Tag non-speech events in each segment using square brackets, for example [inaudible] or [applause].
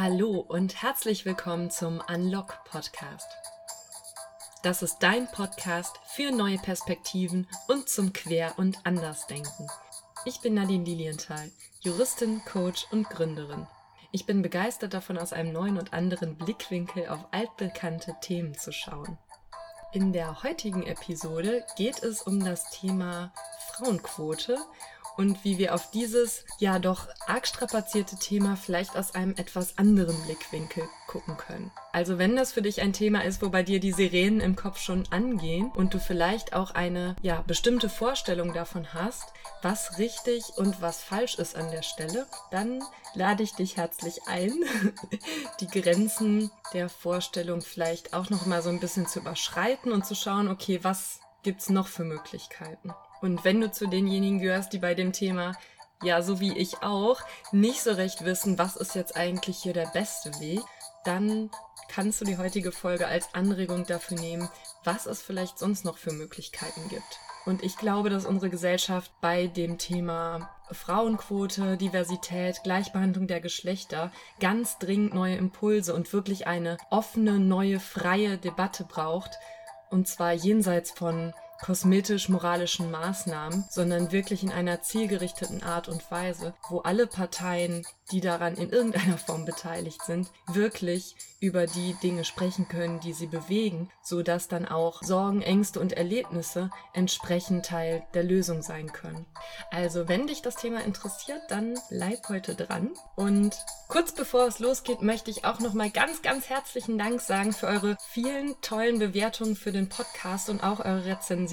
Hallo und herzlich willkommen zum Unlock Podcast. Das ist dein Podcast für neue Perspektiven und zum Quer- und Andersdenken. Ich bin Nadine Lilienthal, Juristin, Coach und Gründerin. Ich bin begeistert davon, aus einem neuen und anderen Blickwinkel auf altbekannte Themen zu schauen. In der heutigen Episode geht es um das Thema Frauenquote und wie wir auf dieses ja doch arg strapazierte Thema vielleicht aus einem etwas anderen Blickwinkel gucken können. Also wenn das für dich ein Thema ist, wo bei dir die Sirenen im Kopf schon angehen und du vielleicht auch eine ja bestimmte Vorstellung davon hast, was richtig und was falsch ist an der Stelle, dann lade ich dich herzlich ein, [laughs] die Grenzen der Vorstellung vielleicht auch noch mal so ein bisschen zu überschreiten und zu schauen, okay, was gibt's noch für Möglichkeiten? Und wenn du zu denjenigen gehörst, die bei dem Thema, ja, so wie ich auch, nicht so recht wissen, was ist jetzt eigentlich hier der beste Weg, dann kannst du die heutige Folge als Anregung dafür nehmen, was es vielleicht sonst noch für Möglichkeiten gibt. Und ich glaube, dass unsere Gesellschaft bei dem Thema Frauenquote, Diversität, Gleichbehandlung der Geschlechter ganz dringend neue Impulse und wirklich eine offene, neue, freie Debatte braucht. Und zwar jenseits von kosmetisch-moralischen Maßnahmen, sondern wirklich in einer zielgerichteten Art und Weise, wo alle Parteien, die daran in irgendeiner [laughs] Form beteiligt sind, wirklich über die Dinge sprechen können, die sie bewegen, so dass dann auch Sorgen, Ängste und Erlebnisse entsprechend Teil der Lösung sein können. Also, wenn dich das Thema interessiert, dann bleib heute dran. Und kurz bevor es losgeht, möchte ich auch nochmal ganz, ganz herzlichen Dank sagen für eure vielen tollen Bewertungen für den Podcast und auch eure Rezensionen.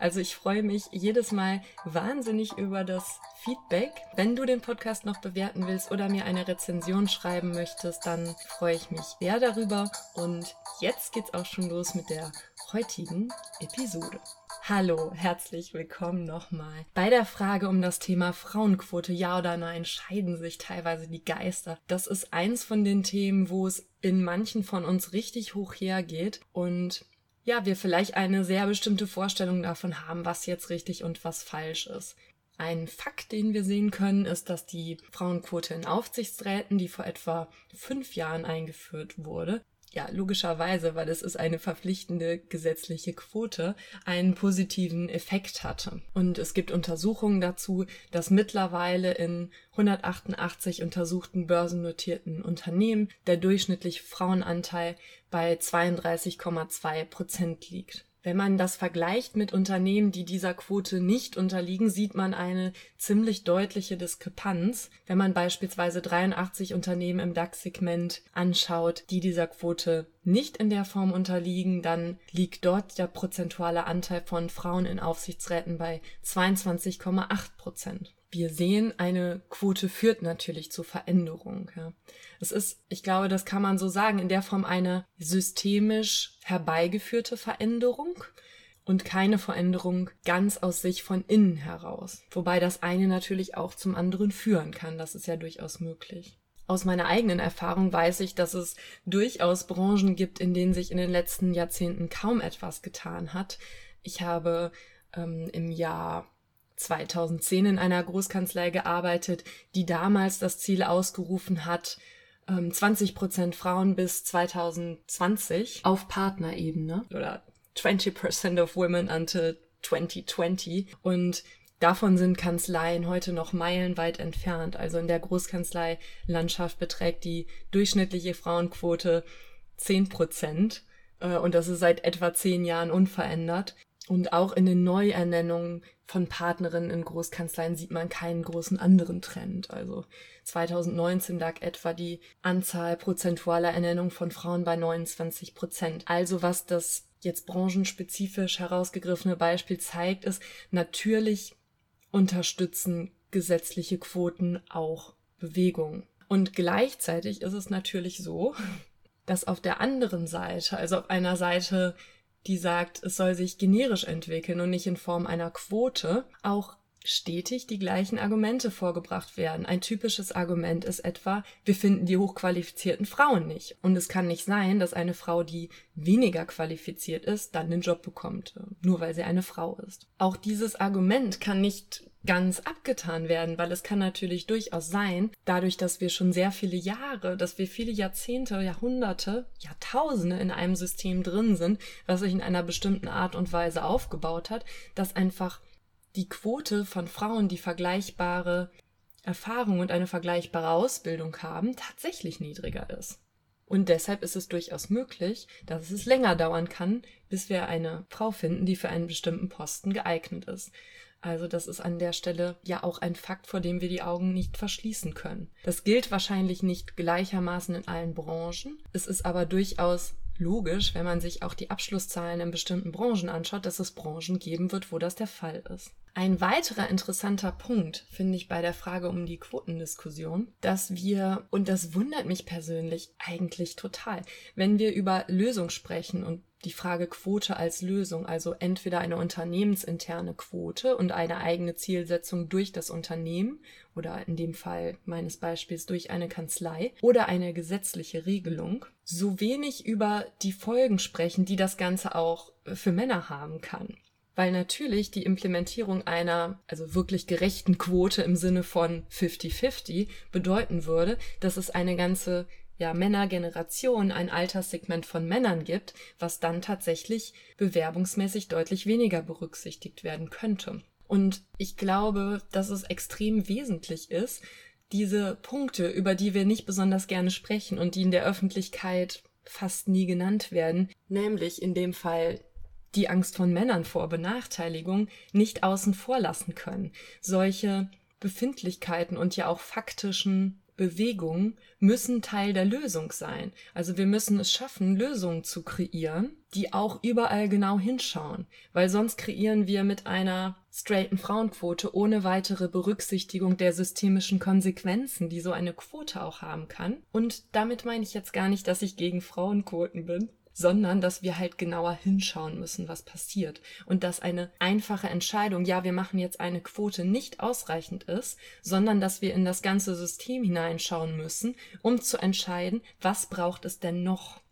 Also, ich freue mich jedes Mal wahnsinnig über das Feedback. Wenn du den Podcast noch bewerten willst oder mir eine Rezension schreiben möchtest, dann freue ich mich sehr darüber. Und jetzt geht's auch schon los mit der heutigen Episode. Hallo, herzlich willkommen nochmal. Bei der Frage um das Thema Frauenquote, ja oder nein, scheiden sich teilweise die Geister. Das ist eins von den Themen, wo es in manchen von uns richtig hoch hergeht und ja, wir vielleicht eine sehr bestimmte Vorstellung davon haben, was jetzt richtig und was falsch ist. Ein Fakt, den wir sehen können, ist, dass die Frauenquote in Aufsichtsräten, die vor etwa fünf Jahren eingeführt wurde, ja, logischerweise, weil es ist eine verpflichtende gesetzliche Quote, einen positiven Effekt hatte. Und es gibt Untersuchungen dazu, dass mittlerweile in 188 untersuchten börsennotierten Unternehmen der durchschnittliche Frauenanteil bei 32,2 Prozent liegt. Wenn man das vergleicht mit Unternehmen, die dieser Quote nicht unterliegen, sieht man eine ziemlich deutliche Diskrepanz. Wenn man beispielsweise 83 Unternehmen im DAX-Segment anschaut, die dieser Quote nicht in der Form unterliegen, dann liegt dort der prozentuale Anteil von Frauen in Aufsichtsräten bei 22,8 Prozent wir sehen, eine Quote führt natürlich zu Veränderung. Ja. Es ist, ich glaube, das kann man so sagen, in der Form eine systemisch herbeigeführte Veränderung und keine Veränderung ganz aus sich von innen heraus. Wobei das eine natürlich auch zum anderen führen kann. Das ist ja durchaus möglich. Aus meiner eigenen Erfahrung weiß ich, dass es durchaus Branchen gibt, in denen sich in den letzten Jahrzehnten kaum etwas getan hat. Ich habe ähm, im Jahr 2010 in einer Großkanzlei gearbeitet, die damals das Ziel ausgerufen hat, 20 ähm, Prozent Frauen bis 2020 auf Partnerebene oder 20 Prozent of women until 2020 und Davon sind Kanzleien heute noch meilenweit entfernt. Also in der Großkanzlei-Landschaft beträgt die durchschnittliche Frauenquote 10 Prozent. Äh, und das ist seit etwa zehn Jahren unverändert. Und auch in den Neuernennungen von Partnerinnen in Großkanzleien sieht man keinen großen anderen Trend. Also 2019 lag etwa die Anzahl prozentualer Ernennungen von Frauen bei 29 Prozent. Also was das jetzt branchenspezifisch herausgegriffene Beispiel zeigt, ist, natürlich unterstützen gesetzliche Quoten auch Bewegung. Und gleichzeitig ist es natürlich so, [laughs] dass auf der anderen Seite, also auf einer Seite die sagt, es soll sich generisch entwickeln und nicht in Form einer Quote, auch stetig die gleichen Argumente vorgebracht werden. Ein typisches Argument ist etwa, wir finden die hochqualifizierten Frauen nicht. Und es kann nicht sein, dass eine Frau, die weniger qualifiziert ist, dann den Job bekommt, nur weil sie eine Frau ist. Auch dieses Argument kann nicht ganz abgetan werden, weil es kann natürlich durchaus sein, dadurch, dass wir schon sehr viele Jahre, dass wir viele Jahrzehnte, Jahrhunderte, Jahrtausende in einem System drin sind, was sich in einer bestimmten Art und Weise aufgebaut hat, dass einfach die Quote von Frauen, die vergleichbare Erfahrung und eine vergleichbare Ausbildung haben, tatsächlich niedriger ist. Und deshalb ist es durchaus möglich, dass es länger dauern kann, bis wir eine Frau finden, die für einen bestimmten Posten geeignet ist. Also das ist an der Stelle ja auch ein Fakt, vor dem wir die Augen nicht verschließen können. Das gilt wahrscheinlich nicht gleichermaßen in allen Branchen. Es ist aber durchaus logisch, wenn man sich auch die Abschlusszahlen in bestimmten Branchen anschaut, dass es Branchen geben wird, wo das der Fall ist. Ein weiterer interessanter Punkt finde ich bei der Frage um die Quotendiskussion, dass wir, und das wundert mich persönlich eigentlich total, wenn wir über Lösung sprechen und die Frage Quote als Lösung, also entweder eine unternehmensinterne Quote und eine eigene Zielsetzung durch das Unternehmen oder in dem Fall meines Beispiels durch eine Kanzlei oder eine gesetzliche Regelung, so wenig über die Folgen sprechen, die das Ganze auch für Männer haben kann weil natürlich die Implementierung einer, also wirklich gerechten Quote im Sinne von 50-50 bedeuten würde, dass es eine ganze ja, Männergeneration, ein Alterssegment von Männern gibt, was dann tatsächlich bewerbungsmäßig deutlich weniger berücksichtigt werden könnte. Und ich glaube, dass es extrem wesentlich ist, diese Punkte, über die wir nicht besonders gerne sprechen und die in der Öffentlichkeit fast nie genannt werden, nämlich in dem Fall die Angst von Männern vor Benachteiligung nicht außen vor lassen können. Solche Befindlichkeiten und ja auch faktischen Bewegungen müssen Teil der Lösung sein. Also wir müssen es schaffen, Lösungen zu kreieren, die auch überall genau hinschauen, weil sonst kreieren wir mit einer straighten Frauenquote ohne weitere Berücksichtigung der systemischen Konsequenzen, die so eine Quote auch haben kann. Und damit meine ich jetzt gar nicht, dass ich gegen Frauenquoten bin sondern dass wir halt genauer hinschauen müssen, was passiert. Und dass eine einfache Entscheidung, ja, wir machen jetzt eine Quote, nicht ausreichend ist, sondern dass wir in das ganze System hineinschauen müssen, um zu entscheiden, was braucht es denn noch.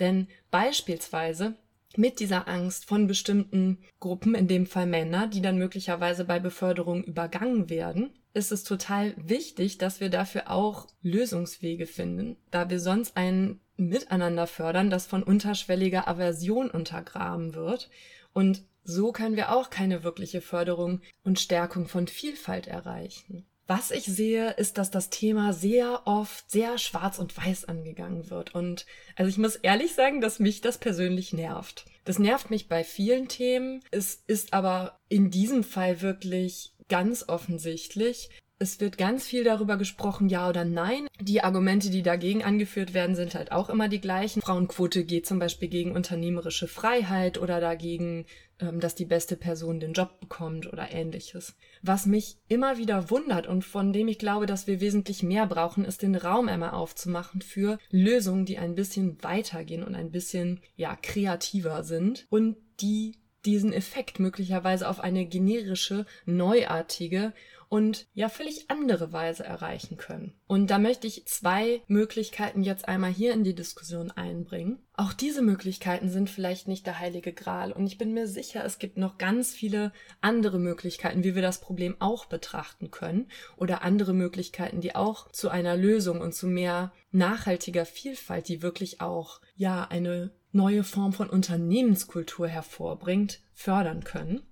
Denn beispielsweise mit dieser Angst von bestimmten Gruppen, in dem Fall Männer, die dann möglicherweise bei Beförderung übergangen werden, ist es total wichtig, dass wir dafür auch Lösungswege finden, da wir sonst ein Miteinander fördern, das von unterschwelliger Aversion untergraben wird. Und so können wir auch keine wirkliche Förderung und Stärkung von Vielfalt erreichen. Was ich sehe, ist, dass das Thema sehr oft sehr schwarz und weiß angegangen wird. Und also ich muss ehrlich sagen, dass mich das persönlich nervt. Das nervt mich bei vielen Themen. Es ist aber in diesem Fall wirklich ganz offensichtlich. Es wird ganz viel darüber gesprochen, ja oder nein. Die Argumente, die dagegen angeführt werden, sind halt auch immer die gleichen. Frauenquote geht zum Beispiel gegen unternehmerische Freiheit oder dagegen, dass die beste Person den Job bekommt oder ähnliches. Was mich immer wieder wundert und von dem ich glaube, dass wir wesentlich mehr brauchen, ist den Raum einmal aufzumachen für Lösungen, die ein bisschen weitergehen und ein bisschen, ja, kreativer sind und die diesen Effekt möglicherweise auf eine generische, neuartige und ja völlig andere Weise erreichen können. Und da möchte ich zwei Möglichkeiten jetzt einmal hier in die Diskussion einbringen. Auch diese Möglichkeiten sind vielleicht nicht der heilige Gral und ich bin mir sicher, es gibt noch ganz viele andere Möglichkeiten, wie wir das Problem auch betrachten können oder andere Möglichkeiten, die auch zu einer Lösung und zu mehr nachhaltiger Vielfalt, die wirklich auch ja eine neue Form von Unternehmenskultur hervorbringt, fördern können.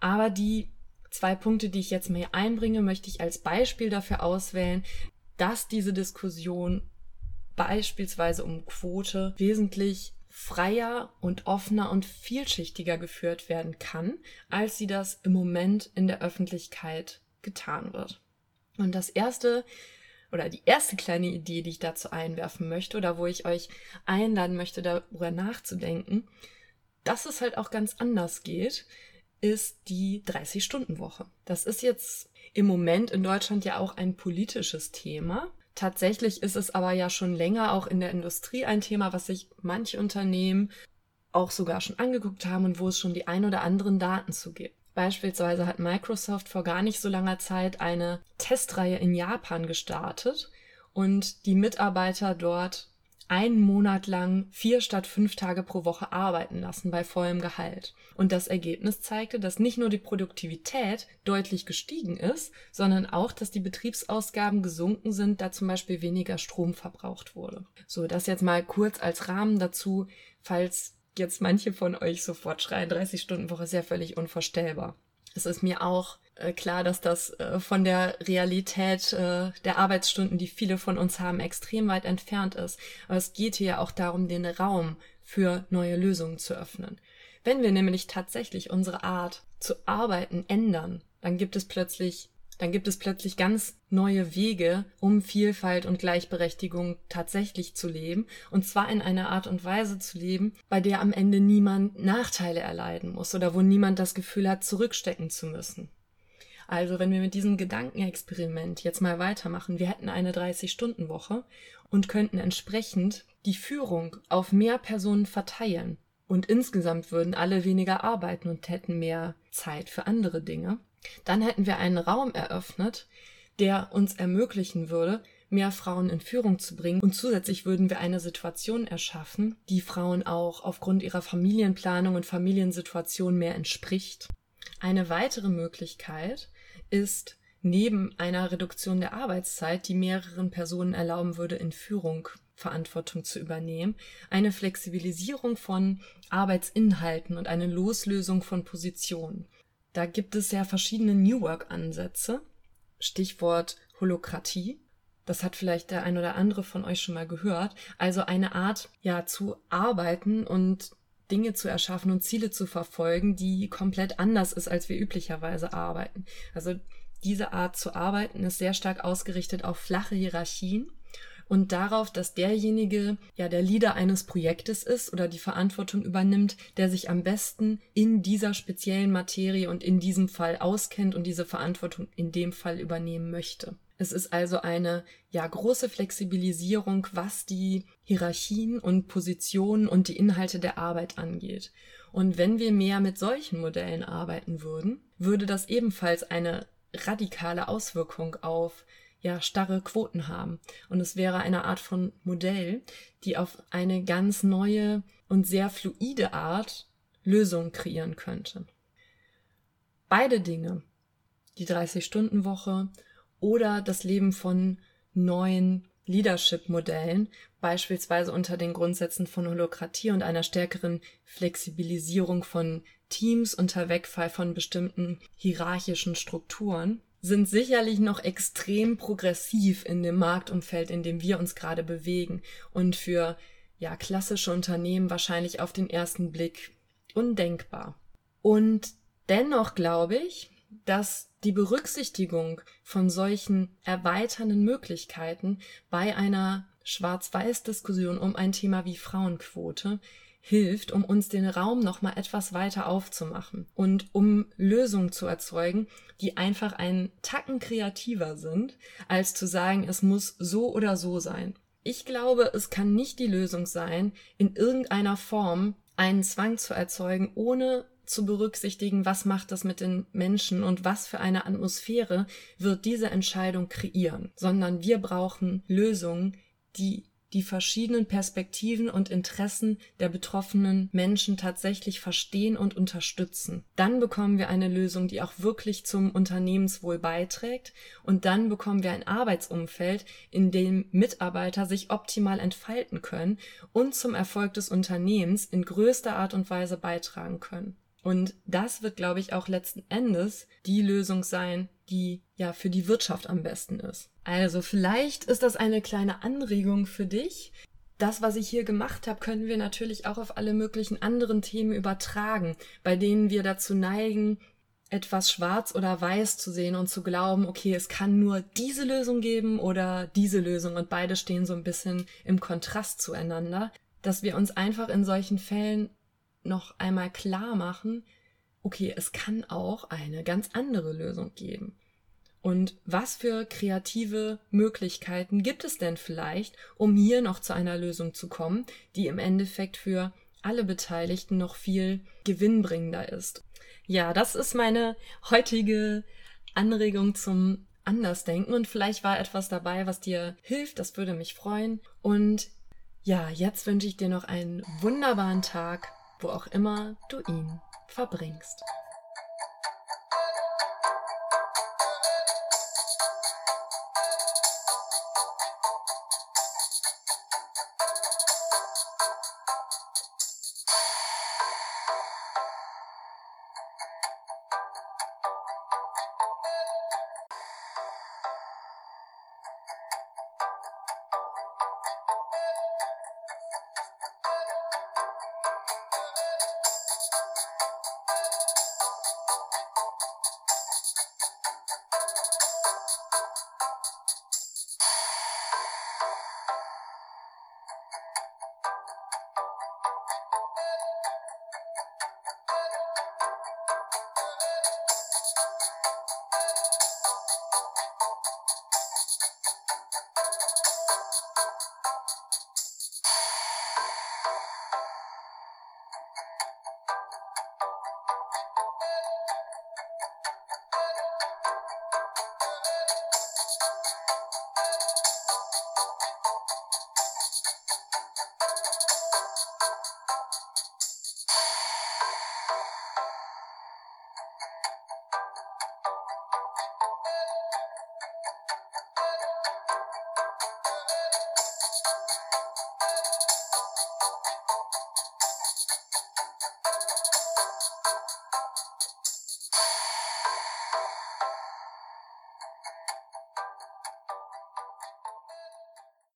Aber die zwei Punkte, die ich jetzt mal hier einbringe, möchte ich als Beispiel dafür auswählen, dass diese Diskussion beispielsweise um Quote wesentlich freier und offener und vielschichtiger geführt werden kann, als sie das im Moment in der Öffentlichkeit getan wird. Und das erste oder die erste kleine Idee, die ich dazu einwerfen möchte oder wo ich euch einladen möchte, darüber nachzudenken, dass es halt auch ganz anders geht, ist die 30-Stunden-Woche. Das ist jetzt im Moment in Deutschland ja auch ein politisches Thema. Tatsächlich ist es aber ja schon länger auch in der Industrie ein Thema, was sich manche Unternehmen auch sogar schon angeguckt haben und wo es schon die ein oder anderen Daten zu gibt. Beispielsweise hat Microsoft vor gar nicht so langer Zeit eine Testreihe in Japan gestartet und die Mitarbeiter dort einen Monat lang vier statt fünf Tage pro Woche arbeiten lassen bei vollem Gehalt. Und das Ergebnis zeigte, dass nicht nur die Produktivität deutlich gestiegen ist, sondern auch, dass die Betriebsausgaben gesunken sind, da zum Beispiel weniger Strom verbraucht wurde. So, das jetzt mal kurz als Rahmen dazu, falls jetzt manche von euch sofort schreien, 30 Stunden Woche ist ja völlig unvorstellbar. Es ist mir auch klar, dass das äh, von der Realität äh, der Arbeitsstunden, die viele von uns haben, extrem weit entfernt ist. Aber es geht hier ja auch darum, den Raum für neue Lösungen zu öffnen. Wenn wir nämlich tatsächlich unsere Art zu arbeiten ändern, dann gibt es plötzlich dann gibt es plötzlich ganz neue Wege, um Vielfalt und Gleichberechtigung tatsächlich zu leben, und zwar in einer Art und Weise zu leben, bei der am Ende niemand Nachteile erleiden muss oder wo niemand das Gefühl hat, zurückstecken zu müssen. Also wenn wir mit diesem Gedankenexperiment jetzt mal weitermachen, wir hätten eine 30-Stunden-Woche und könnten entsprechend die Führung auf mehr Personen verteilen. Und insgesamt würden alle weniger arbeiten und hätten mehr Zeit für andere Dinge. Dann hätten wir einen Raum eröffnet, der uns ermöglichen würde, mehr Frauen in Führung zu bringen. Und zusätzlich würden wir eine Situation erschaffen, die Frauen auch aufgrund ihrer Familienplanung und Familiensituation mehr entspricht. Eine weitere Möglichkeit ist neben einer Reduktion der Arbeitszeit, die mehreren Personen erlauben würde, in Führung Verantwortung zu übernehmen, eine Flexibilisierung von Arbeitsinhalten und eine Loslösung von Positionen. Da gibt es ja verschiedene New Work-Ansätze. Stichwort Holokratie. Das hat vielleicht der ein oder andere von euch schon mal gehört. Also eine Art, ja, zu arbeiten und Dinge zu erschaffen und Ziele zu verfolgen, die komplett anders ist, als wir üblicherweise arbeiten. Also diese Art zu arbeiten ist sehr stark ausgerichtet auf flache Hierarchien und darauf, dass derjenige ja der Leader eines Projektes ist oder die Verantwortung übernimmt, der sich am besten in dieser speziellen Materie und in diesem Fall auskennt und diese Verantwortung in dem Fall übernehmen möchte. Es ist also eine ja große Flexibilisierung, was die Hierarchien und Positionen und die Inhalte der Arbeit angeht. Und wenn wir mehr mit solchen Modellen arbeiten würden, würde das ebenfalls eine radikale Auswirkung auf ja starre Quoten haben. Und es wäre eine Art von Modell, die auf eine ganz neue und sehr fluide Art Lösungen kreieren könnte. Beide Dinge, die 30-Stunden-Woche oder das Leben von neuen Leadership-Modellen, beispielsweise unter den Grundsätzen von Holokratie und einer stärkeren Flexibilisierung von Teams unter Wegfall von bestimmten hierarchischen Strukturen, sind sicherlich noch extrem progressiv in dem Marktumfeld, in dem wir uns gerade bewegen und für ja klassische Unternehmen wahrscheinlich auf den ersten Blick undenkbar. Und dennoch glaube ich, dass die Berücksichtigung von solchen erweiternden Möglichkeiten bei einer Schwarz-Weiß-Diskussion um ein Thema wie Frauenquote hilft, um uns den Raum noch mal etwas weiter aufzumachen und um Lösungen zu erzeugen, die einfach einen Tacken kreativer sind, als zu sagen, es muss so oder so sein. Ich glaube, es kann nicht die Lösung sein, in irgendeiner Form einen Zwang zu erzeugen, ohne zu berücksichtigen, was macht das mit den Menschen und was für eine Atmosphäre wird diese Entscheidung kreieren, sondern wir brauchen Lösungen, die die verschiedenen Perspektiven und Interessen der betroffenen Menschen tatsächlich verstehen und unterstützen. Dann bekommen wir eine Lösung, die auch wirklich zum Unternehmenswohl beiträgt und dann bekommen wir ein Arbeitsumfeld, in dem Mitarbeiter sich optimal entfalten können und zum Erfolg des Unternehmens in größter Art und Weise beitragen können. Und das wird, glaube ich, auch letzten Endes die Lösung sein, die ja für die Wirtschaft am besten ist. Also vielleicht ist das eine kleine Anregung für dich. Das, was ich hier gemacht habe, können wir natürlich auch auf alle möglichen anderen Themen übertragen, bei denen wir dazu neigen, etwas schwarz oder weiß zu sehen und zu glauben, okay, es kann nur diese Lösung geben oder diese Lösung und beide stehen so ein bisschen im Kontrast zueinander, dass wir uns einfach in solchen Fällen noch einmal klar machen, okay, es kann auch eine ganz andere Lösung geben. Und was für kreative Möglichkeiten gibt es denn vielleicht, um hier noch zu einer Lösung zu kommen, die im Endeffekt für alle Beteiligten noch viel gewinnbringender ist? Ja, das ist meine heutige Anregung zum Andersdenken und vielleicht war etwas dabei, was dir hilft, das würde mich freuen. Und Ja, jetzt wünsche ich dir noch einen wunderbaren Tag, wo auch immer du ihn verbringst.